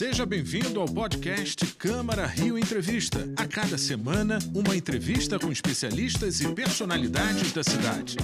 Seja bem-vindo ao podcast Câmara Rio Entrevista. A cada semana, uma entrevista com especialistas e personalidades da cidade.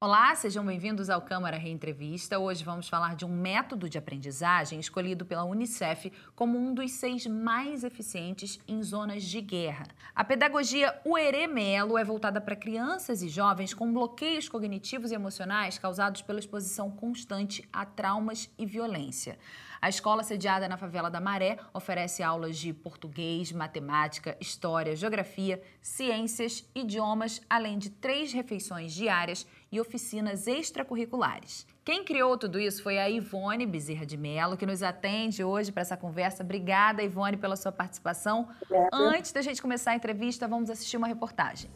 Olá, sejam bem-vindos ao Câmara Reentrevista. Hoje vamos falar de um método de aprendizagem escolhido pela Unicef como um dos seis mais eficientes em zonas de guerra. A pedagogia Uerê Melo é voltada para crianças e jovens com bloqueios cognitivos e emocionais causados pela exposição constante a traumas e violência. A escola, sediada na favela da Maré, oferece aulas de português, matemática, história, geografia, ciências, idiomas, além de três refeições diárias e oficinas extracurriculares. Quem criou tudo isso foi a Ivone Bezerra de Mello, que nos atende hoje para essa conversa. Obrigada, Ivone, pela sua participação. Antes da gente começar a entrevista, vamos assistir uma reportagem.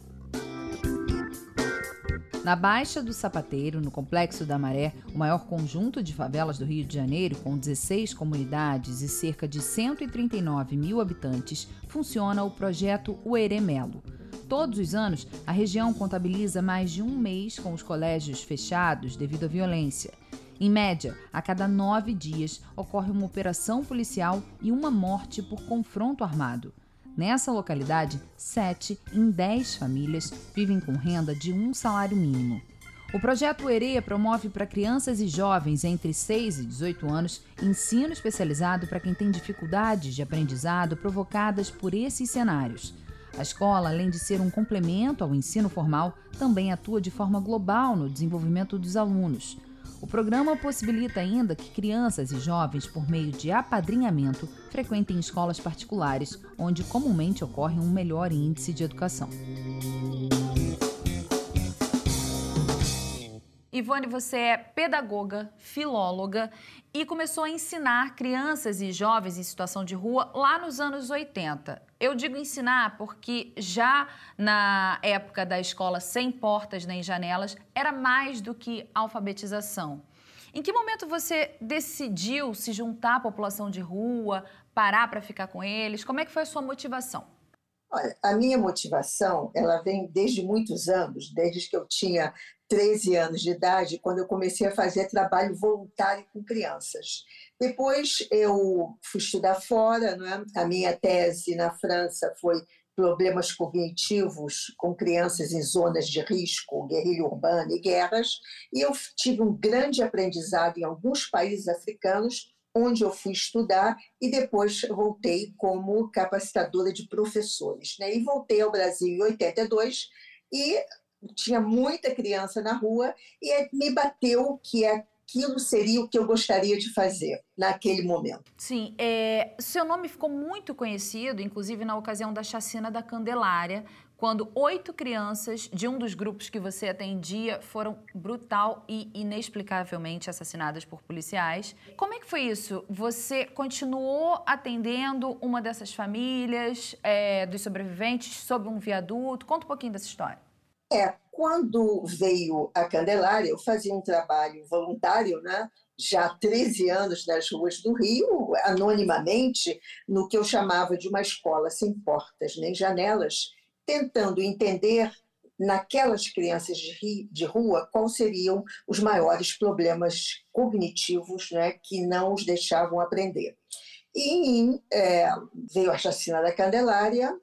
Na Baixa do Sapateiro, no Complexo da Maré, o maior conjunto de favelas do Rio de Janeiro, com 16 comunidades e cerca de 139 mil habitantes, funciona o projeto Ueremelo. Todos os anos, a região contabiliza mais de um mês com os colégios fechados devido à violência. Em média, a cada nove dias ocorre uma operação policial e uma morte por confronto armado. Nessa localidade, 7 em 10 famílias vivem com renda de um salário mínimo. O projeto Ereia promove para crianças e jovens entre 6 e 18 anos ensino especializado para quem tem dificuldades de aprendizado provocadas por esses cenários. A escola, além de ser um complemento ao ensino formal, também atua de forma global no desenvolvimento dos alunos. O programa possibilita ainda que crianças e jovens, por meio de apadrinhamento, frequentem escolas particulares, onde comumente ocorre um melhor índice de educação. Ivone, você é pedagoga, filóloga e começou a ensinar crianças e jovens em situação de rua lá nos anos 80. Eu digo ensinar porque já na época da escola sem portas nem janelas era mais do que alfabetização. Em que momento você decidiu se juntar à população de rua, parar para ficar com eles? Como é que foi a sua motivação? Olha, a minha motivação, ela vem desde muitos anos, desde que eu tinha 13 anos de idade, quando eu comecei a fazer trabalho voluntário com crianças. Depois eu fui estudar fora, não é? a minha tese na França foi problemas cognitivos com crianças em zonas de risco, guerrilha urbana e guerras, e eu tive um grande aprendizado em alguns países africanos, onde eu fui estudar e depois voltei como capacitadora de professores. Né? E voltei ao Brasil em 82 e tinha muita criança na rua e me bateu que aquilo seria o que eu gostaria de fazer naquele momento. Sim, é, seu nome ficou muito conhecido, inclusive na ocasião da chacina da Candelária, quando oito crianças de um dos grupos que você atendia foram brutal e inexplicavelmente assassinadas por policiais. Como é que foi isso? Você continuou atendendo uma dessas famílias é, dos sobreviventes sob um viaduto? Conta um pouquinho dessa história. É, quando veio a Candelária, eu fazia um trabalho voluntário, né? já há 13 anos nas ruas do Rio, anonimamente, no que eu chamava de uma escola sem portas nem janelas, tentando entender naquelas crianças de, rua quais seriam os maiores problemas cognitivos né, que não os deixavam aprender. E é, veio a chacina da Candelária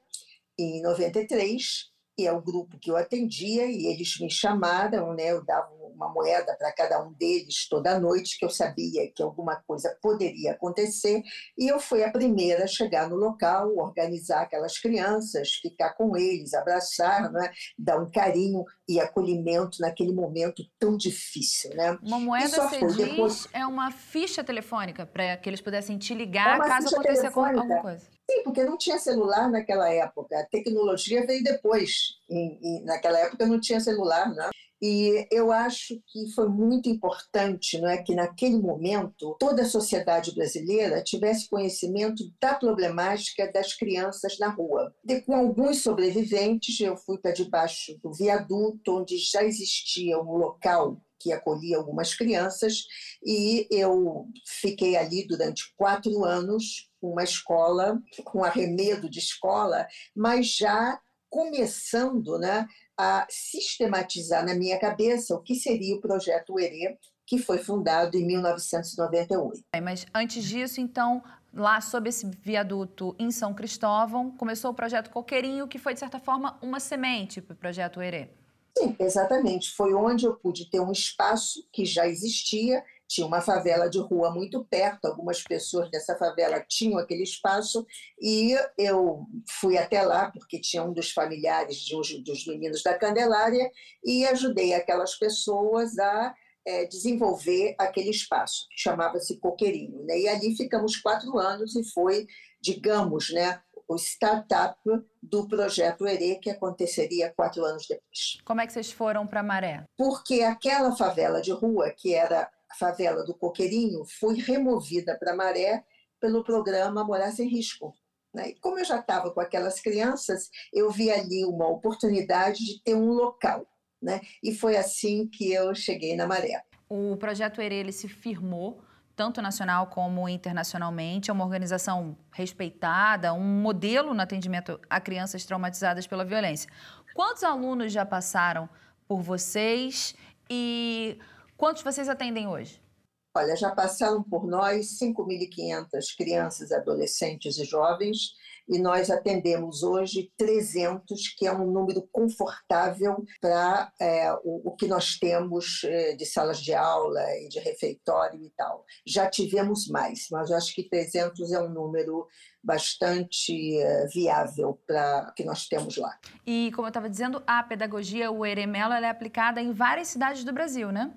em 93, e é o grupo que eu atendia, e eles me chamaram, né, eu dava uma moeda para cada um deles toda noite, que eu sabia que alguma coisa poderia acontecer, e eu fui a primeira a chegar no local, organizar aquelas crianças, ficar com eles, abraçar, né, dar um carinho e acolhimento naquele momento tão difícil. Né? Uma moeda, você diz, depois... é uma ficha telefônica para que eles pudessem te ligar é caso aconteça alguma coisa. Sim, porque não tinha celular naquela época. A tecnologia veio depois. E, e naquela época não tinha celular, né? E eu acho que foi muito importante não é, que, naquele momento, toda a sociedade brasileira tivesse conhecimento da problemática das crianças na rua. E, com alguns sobreviventes, eu fui para debaixo do viaduto, onde já existia um local que acolhia algumas crianças, e eu fiquei ali durante quatro anos, com uma escola, com arremedo de escola, mas já começando né, a sistematizar na minha cabeça o que seria o projeto UERE, que foi fundado em 1998. Mas antes disso, então, lá sob esse viaduto em São Cristóvão, começou o projeto Coqueirinho, que foi, de certa forma, uma semente para o projeto Herê. Sim, exatamente. Foi onde eu pude ter um espaço que já existia, tinha uma favela de rua muito perto, algumas pessoas dessa favela tinham aquele espaço, e eu fui até lá, porque tinha um dos familiares de um dos meninos da Candelária, e ajudei aquelas pessoas a é, desenvolver aquele espaço, que chamava-se Coqueirinho. Né? E ali ficamos quatro anos e foi, digamos, né, o startup do projeto ERE, que aconteceria quatro anos depois. Como é que vocês foram para Maré? Porque aquela favela de rua, que era favela do Coqueirinho, foi removida para Maré pelo programa Morar Sem Risco. Né? E como eu já estava com aquelas crianças, eu vi ali uma oportunidade de ter um local né? E foi assim que eu cheguei na Maré. O projeto ele se firmou tanto nacional como internacionalmente, é uma organização respeitada, um modelo no atendimento a crianças traumatizadas pela violência. Quantos alunos já passaram por vocês e quantos vocês atendem hoje? Olha, já passaram por nós 5.500 crianças, adolescentes e jovens e nós atendemos hoje 300, que é um número confortável para é, o, o, que nós temos é, de salas de aula e de refeitório e tal. Já tivemos mais, mas eu acho que 300 é um número bastante é, viável para que nós temos lá. E como eu estava dizendo, a pedagogia, o Eremelo, ela é aplicada em várias cidades do Brasil, né?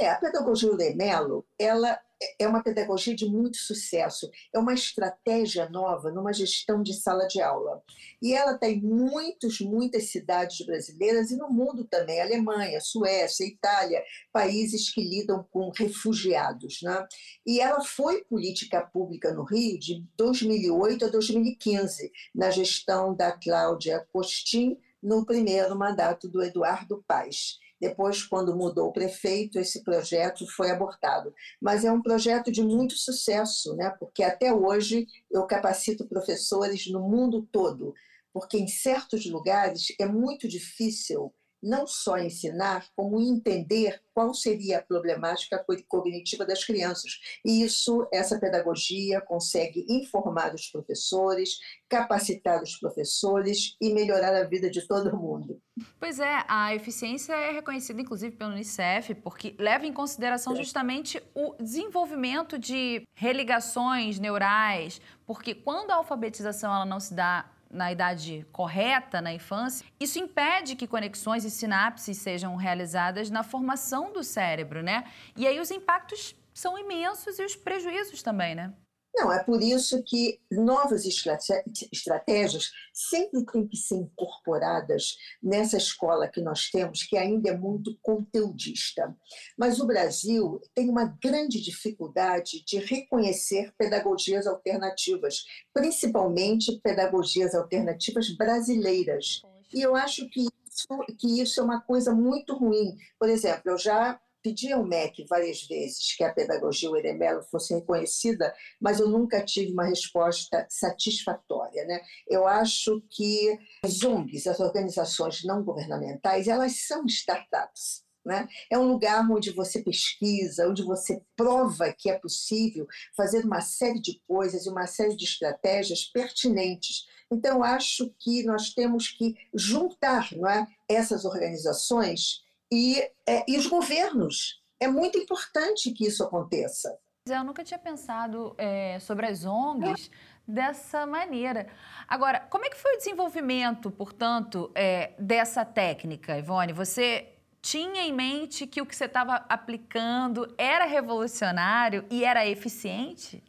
É, a pedagogia Eremelo, ela é uma pedagogia de muito sucesso, é uma estratégia nova numa gestão de sala de aula. E ela tem muitas, muitas cidades brasileiras e no mundo também, Alemanha, Suécia, Itália, países que lidam com refugiados. Né? E ela foi política pública no Rio de 2008 a 2015, na gestão da Cláudia Costin, no primeiro mandato do Eduardo Paes. Depois, quando mudou o prefeito, esse projeto foi abortado. Mas é um projeto de muito sucesso, né? porque até hoje eu capacito professores no mundo todo, porque em certos lugares é muito difícil não só ensinar, como entender qual seria a problemática cognitiva das crianças. E isso, essa pedagogia consegue informar os professores, capacitar os professores e melhorar a vida de todo mundo. Pois é, a eficiência é reconhecida inclusive pelo Unicef, porque leva em consideração justamente o desenvolvimento de religações neurais, porque quando a alfabetização ela não se dá na idade correta, na infância, isso impede que conexões e sinapses sejam realizadas na formação do cérebro, né? E aí os impactos são imensos e os prejuízos também, né? Não, é por isso que novas estratégias sempre têm que ser incorporadas nessa escola que nós temos, que ainda é muito conteudista. Mas o Brasil tem uma grande dificuldade de reconhecer pedagogias alternativas, principalmente pedagogias alternativas brasileiras. E eu acho que isso, que isso é uma coisa muito ruim. Por exemplo, eu já pedi ao MEC várias vezes que a pedagogia Eremelo fosse reconhecida, mas eu nunca tive uma resposta satisfatória. Né? Eu acho que as ONGs, as organizações não governamentais, elas são startups. Né? É um lugar onde você pesquisa, onde você prova que é possível fazer uma série de coisas e uma série de estratégias pertinentes. Então, acho que nós temos que juntar não é, essas organizações e, é, e os governos. É muito importante que isso aconteça. Eu nunca tinha pensado é, sobre as ONGs dessa maneira. Agora, como é que foi o desenvolvimento, portanto, é, dessa técnica, Ivone? Você tinha em mente que o que você estava aplicando era revolucionário e era eficiente?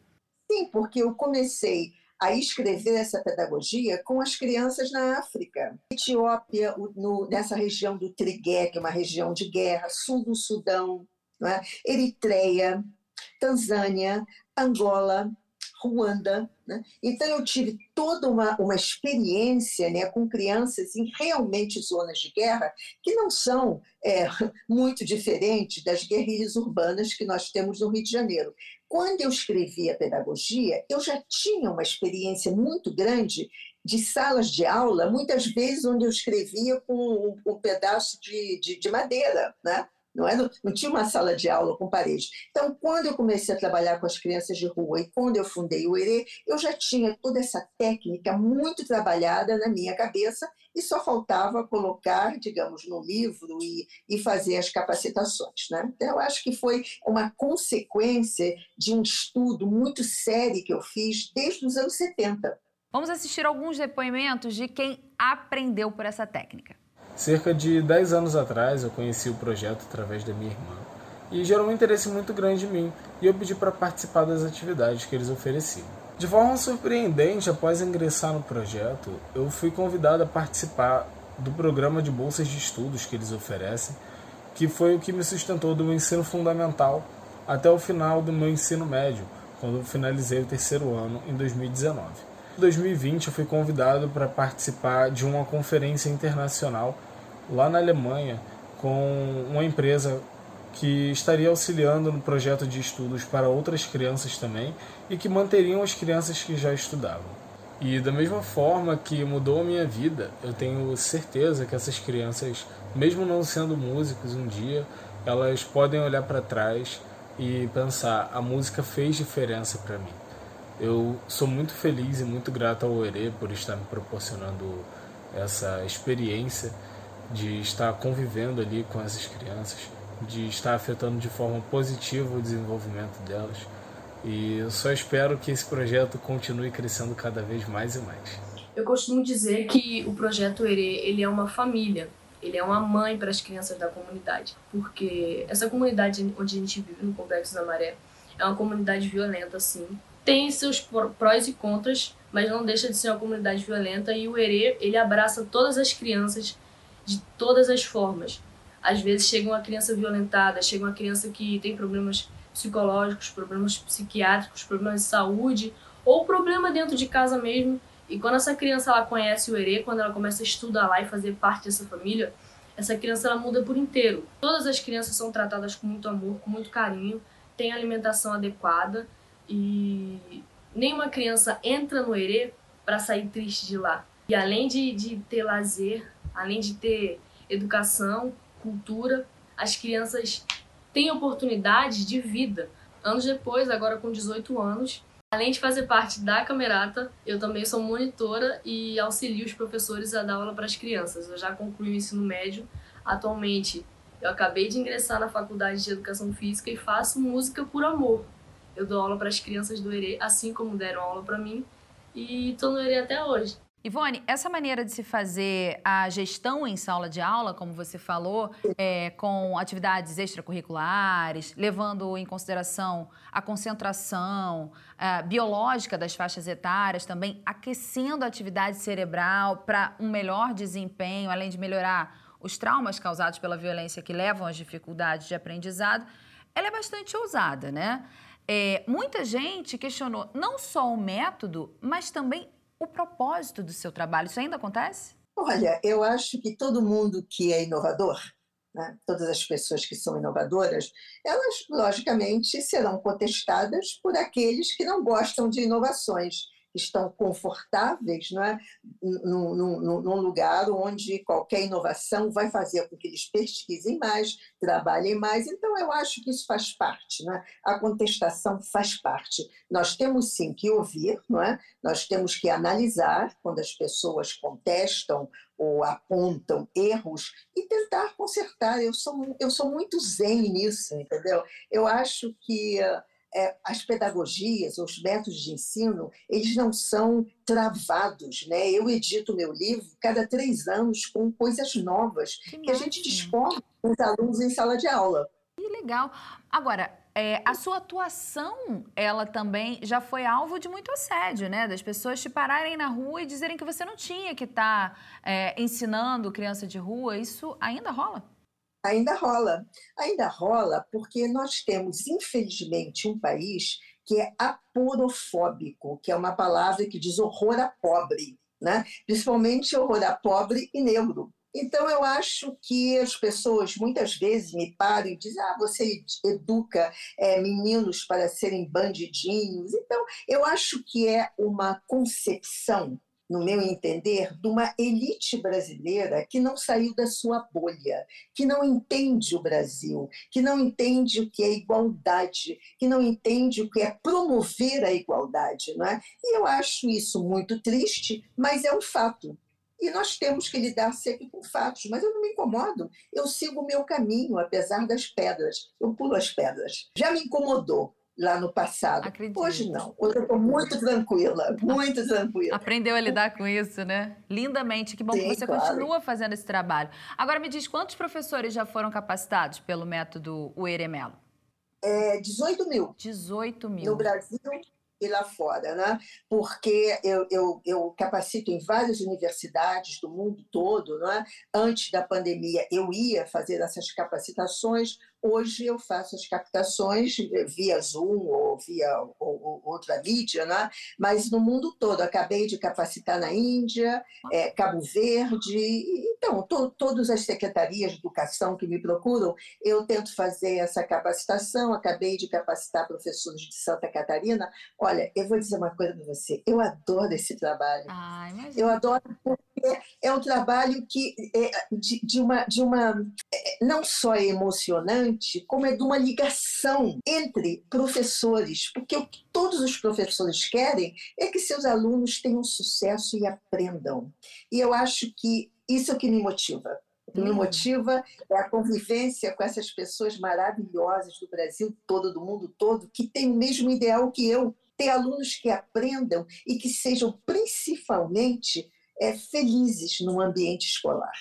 Sim, porque eu comecei a escrever essa pedagogia com as crianças na África. Etiópia, no, nessa região do Trigué, que é uma região de guerra, sul do Sudão, é? Eritreia, Tanzânia, Angola, Ruanda. Né? Então, eu tive toda uma, uma experiência né, com crianças em realmente zonas de guerra que não são é, muito diferentes das guerrilhas urbanas que nós temos no Rio de Janeiro. Quando eu escrevi a pedagogia, eu já tinha uma experiência muito grande de salas de aula, muitas vezes onde eu escrevia com um, um pedaço de, de, de madeira, né? Não, era, não tinha uma sala de aula com parede. Então, quando eu comecei a trabalhar com as crianças de rua e quando eu fundei o ERE, eu já tinha toda essa técnica muito trabalhada na minha cabeça e só faltava colocar, digamos, no livro e, e fazer as capacitações. Né? Então, eu acho que foi uma consequência de um estudo muito sério que eu fiz desde os anos 70. Vamos assistir alguns depoimentos de quem aprendeu por essa técnica. Cerca de 10 anos atrás eu conheci o projeto através da minha irmã e gerou um interesse muito grande em mim e eu pedi para participar das atividades que eles ofereciam. De forma surpreendente, após ingressar no projeto, eu fui convidado a participar do programa de bolsas de estudos que eles oferecem, que foi o que me sustentou do meu ensino fundamental até o final do meu ensino médio, quando eu finalizei o terceiro ano em 2019. Em 2020 eu fui convidado para participar de uma conferência internacional lá na Alemanha com uma empresa que estaria auxiliando no projeto de estudos para outras crianças também e que manteriam as crianças que já estudavam. E da mesma forma que mudou a minha vida, eu tenho certeza que essas crianças, mesmo não sendo músicos um dia, elas podem olhar para trás e pensar: a música fez diferença para mim. Eu sou muito feliz e muito grato ao Ere por estar me proporcionando essa experiência de estar convivendo ali com essas crianças, de estar afetando de forma positiva o desenvolvimento delas. E eu só espero que esse projeto continue crescendo cada vez mais e mais. Eu costumo dizer que o projeto Ere ele é uma família, ele é uma mãe para as crianças da comunidade, porque essa comunidade onde a gente vive no Complexo da Maré é uma comunidade violenta, sim, tem seus prós e contras, mas não deixa de ser uma comunidade violenta e o Herê, ele abraça todas as crianças de todas as formas. Às vezes chega uma criança violentada, chega uma criança que tem problemas psicológicos, problemas psiquiátricos, problemas de saúde ou problema dentro de casa mesmo. E quando essa criança ela conhece o Herê, quando ela começa a estudar lá e fazer parte dessa família, essa criança ela muda por inteiro. Todas as crianças são tratadas com muito amor, com muito carinho, têm alimentação adequada e nenhuma criança entra no Herê para sair triste de lá. E além de, de ter lazer, além de ter educação, cultura, as crianças têm oportunidade de vida. Anos depois, agora com 18 anos, além de fazer parte da Camerata, eu também sou monitora e auxilio os professores a dar aula para as crianças. Eu já concluí o ensino médio. Atualmente, eu acabei de ingressar na Faculdade de Educação Física e faço música por amor. Eu dou aula para as crianças do ERE, assim como deram aula para mim, e estou no ERE até hoje. Ivone, essa maneira de se fazer a gestão em sala de aula, como você falou, é, com atividades extracurriculares, levando em consideração a concentração é, biológica das faixas etárias, também aquecendo a atividade cerebral para um melhor desempenho, além de melhorar os traumas causados pela violência que levam às dificuldades de aprendizado, ela é bastante ousada, né? É, muita gente questionou não só o método, mas também o propósito do seu trabalho. Isso ainda acontece? Olha, eu acho que todo mundo que é inovador, né, todas as pessoas que são inovadoras, elas, logicamente, serão contestadas por aqueles que não gostam de inovações estão confortáveis não é? num, num, num, lugar onde qualquer inovação vai fazer com que eles pesquisem mais, trabalhem mais. Então, eu acho que isso faz parte, não é? a contestação faz parte. Nós temos sim que ouvir, não é? nós temos que analisar quando as pessoas contestam ou apontam erros e tentar consertar. Eu sou, eu sou muito zen nisso, entendeu? Eu acho que é, as pedagogias, os métodos de ensino, eles não são travados. Né? Eu edito meu livro cada três anos com coisas novas que, que a gente descobre com os alunos em sala de aula. Que legal. Agora, é, a sua atuação, ela também já foi alvo de muito assédio, né? Das pessoas te pararem na rua e dizerem que você não tinha que estar tá, é, ensinando criança de rua. Isso ainda rola? Ainda rola. Ainda rola porque nós temos, infelizmente, um país que é aporofóbico, que é uma palavra que diz horror a pobre, né? principalmente horror a pobre e negro. Então, eu acho que as pessoas muitas vezes me param e dizem: ah, você educa é, meninos para serem bandidinhos. Então, eu acho que é uma concepção no meu entender, de uma elite brasileira que não saiu da sua bolha, que não entende o Brasil, que não entende o que é igualdade, que não entende o que é promover a igualdade. Não é? E eu acho isso muito triste, mas é um fato. E nós temos que lidar sempre com fatos, mas eu não me incomodo. Eu sigo o meu caminho, apesar das pedras. Eu pulo as pedras. Já me incomodou, lá no passado. Acredito. Hoje não. Hoje eu estou muito tranquila, muito tranquila. Aprendeu a lidar com isso, né? Lindamente. Que bom Sim, que você claro. continua fazendo esse trabalho. Agora me diz, quantos professores já foram capacitados pelo método Ueremelo? É, 18 mil. 18 mil. No Brasil e lá fora, né? porque eu, eu, eu capacito em várias universidades do mundo todo. Né? Antes da pandemia, eu ia fazer essas capacitações, Hoje eu faço as captações via Zoom ou via ou, ou outra mídia, né? mas no mundo todo. Acabei de capacitar na Índia, é, Cabo Verde. Então, to, todas as secretarias de educação que me procuram, eu tento fazer essa capacitação. Acabei de capacitar professores de Santa Catarina. Olha, eu vou dizer uma coisa para você. Eu adoro esse trabalho. Ah, eu adoro é um trabalho que é de, de uma, de uma é, não só é emocionante, como é de uma ligação entre professores, porque o que todos os professores querem é que seus alunos tenham sucesso e aprendam. E eu acho que isso é o que me motiva. O que me hum. motiva é a convivência com essas pessoas maravilhosas do Brasil todo, do mundo todo, que têm o mesmo ideal que eu. Ter alunos que aprendam e que sejam principalmente é, felizes no ambiente escolar.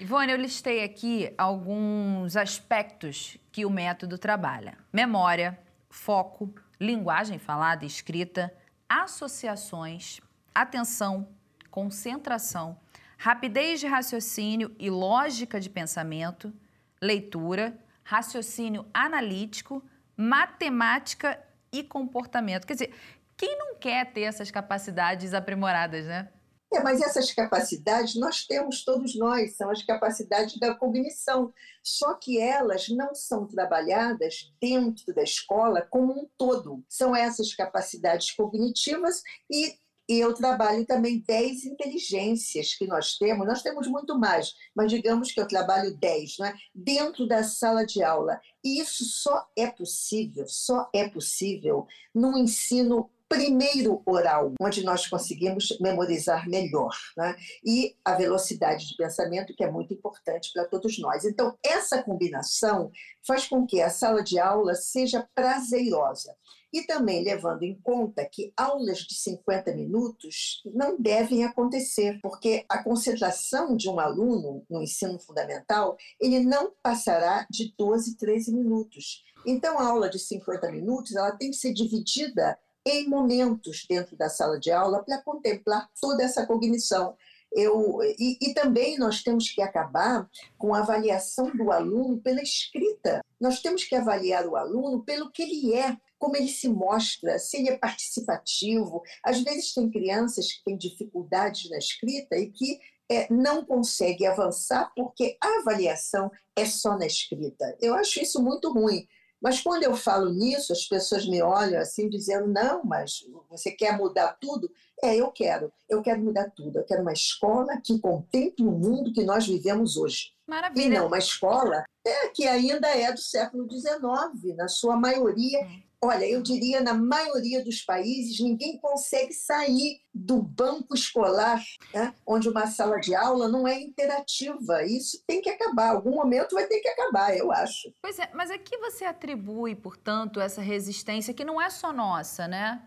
Ivone, eu listei aqui alguns aspectos que o método trabalha: memória, foco, linguagem falada e escrita, associações, atenção, concentração, rapidez de raciocínio e lógica de pensamento, leitura, raciocínio analítico, matemática e comportamento. Quer dizer, quem não quer ter essas capacidades aprimoradas, né? É, mas essas capacidades nós temos todos nós, são as capacidades da cognição, só que elas não são trabalhadas dentro da escola como um todo. São essas capacidades cognitivas e eu trabalho também 10 inteligências que nós temos. Nós temos muito mais, mas digamos que eu trabalho 10, é? dentro da sala de aula. E isso só é possível, só é possível num ensino primeiro oral, onde nós conseguimos memorizar melhor, né? e a velocidade de pensamento, que é muito importante para todos nós. Então, essa combinação faz com que a sala de aula seja prazerosa. E também levando em conta que aulas de 50 minutos não devem acontecer, porque a concentração de um aluno no ensino fundamental, ele não passará de 12, 13 minutos. Então, a aula de 50 minutos, ela tem que ser dividida em momentos dentro da sala de aula para contemplar toda essa cognição. Eu, e, e, também nós temos que acabar com a avaliação do aluno pela escrita. Nós temos que avaliar o aluno pelo que ele é, como ele se mostra, se ele é participativo. Às vezes tem crianças que têm dificuldades na escrita e que é, não conseguem avançar porque a avaliação é só na escrita. Eu acho isso muito ruim. Mas quando eu falo nisso, as pessoas me olham assim, dizendo: não, mas você quer mudar tudo? É, eu quero. Eu quero mudar tudo. Eu quero uma escola que contemple o mundo que nós vivemos hoje. Maravilha. E não uma escola é, que ainda é do século XIX, na sua maioria, hum. Olha, eu diria na maioria dos países ninguém consegue sair do banco escolar, né, onde uma sala de aula não é interativa. Isso tem que acabar. Algum momento vai ter que acabar, eu acho. Pois é, mas a que você atribui, portanto, essa resistência que não é só nossa, né?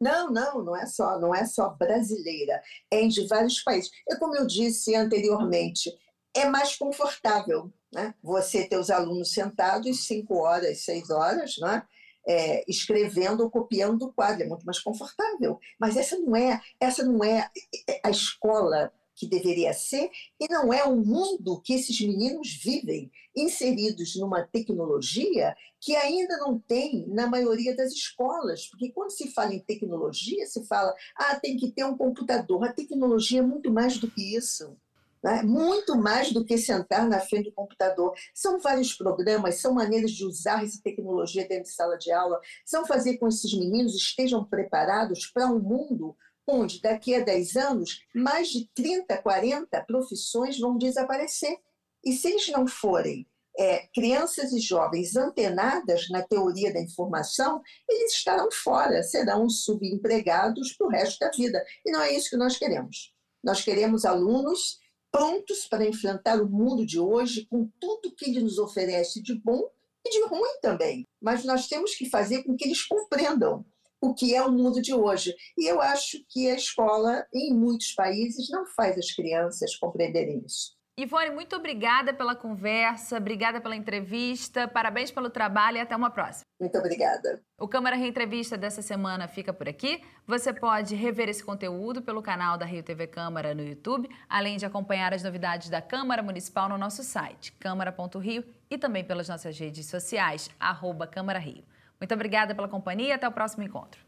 Não, não, não é só, não é só brasileira, é de vários países. É como eu disse anteriormente, é mais confortável, né? Você ter os alunos sentados cinco horas, seis horas, né? É, escrevendo ou copiando o quadro, é muito mais confortável. Mas essa não é, essa não é a escola que deveria ser e não é o mundo que esses meninos vivem, inseridos numa tecnologia que ainda não tem na maioria das escolas, porque quando se fala em tecnologia, se fala, ah, tem que ter um computador. A tecnologia é muito mais do que isso né? muito mais do que sentar na frente do computador. São vários programas, são maneiras de usar essa tecnologia dentro de sala de aula, são fazer com que esses meninos estejam preparados para um mundo onde daqui a 10 anos mais de 30, 40 profissões vão desaparecer. E se eles não forem é, crianças e jovens antenadas na teoria da informação, eles estarão fora, serão subempregados para o resto da vida. E não é isso que nós queremos. Nós queremos alunos prontos para enfrentar o mundo de hoje com tudo que ele nos oferece de bom e de ruim também. Mas nós temos que fazer com que eles compreendam o que é o mundo de hoje. E eu acho que a escola, em muitos países, não faz as crianças compreenderem isso. Ivone, muito obrigada pela conversa, obrigada pela entrevista, parabéns pelo trabalho e até uma próxima. Muito obrigada. O Câmara Reentrevista dessa semana fica por aqui. Você pode rever esse conteúdo pelo canal da Rio TV Câmara no YouTube, além de acompanhar as novidades da Câmara Municipal no nosso site, câmara.rio, e também pelas nossas redes sociais, arroba Câmara Rio. Muito obrigada pela companhia e até o próximo encontro.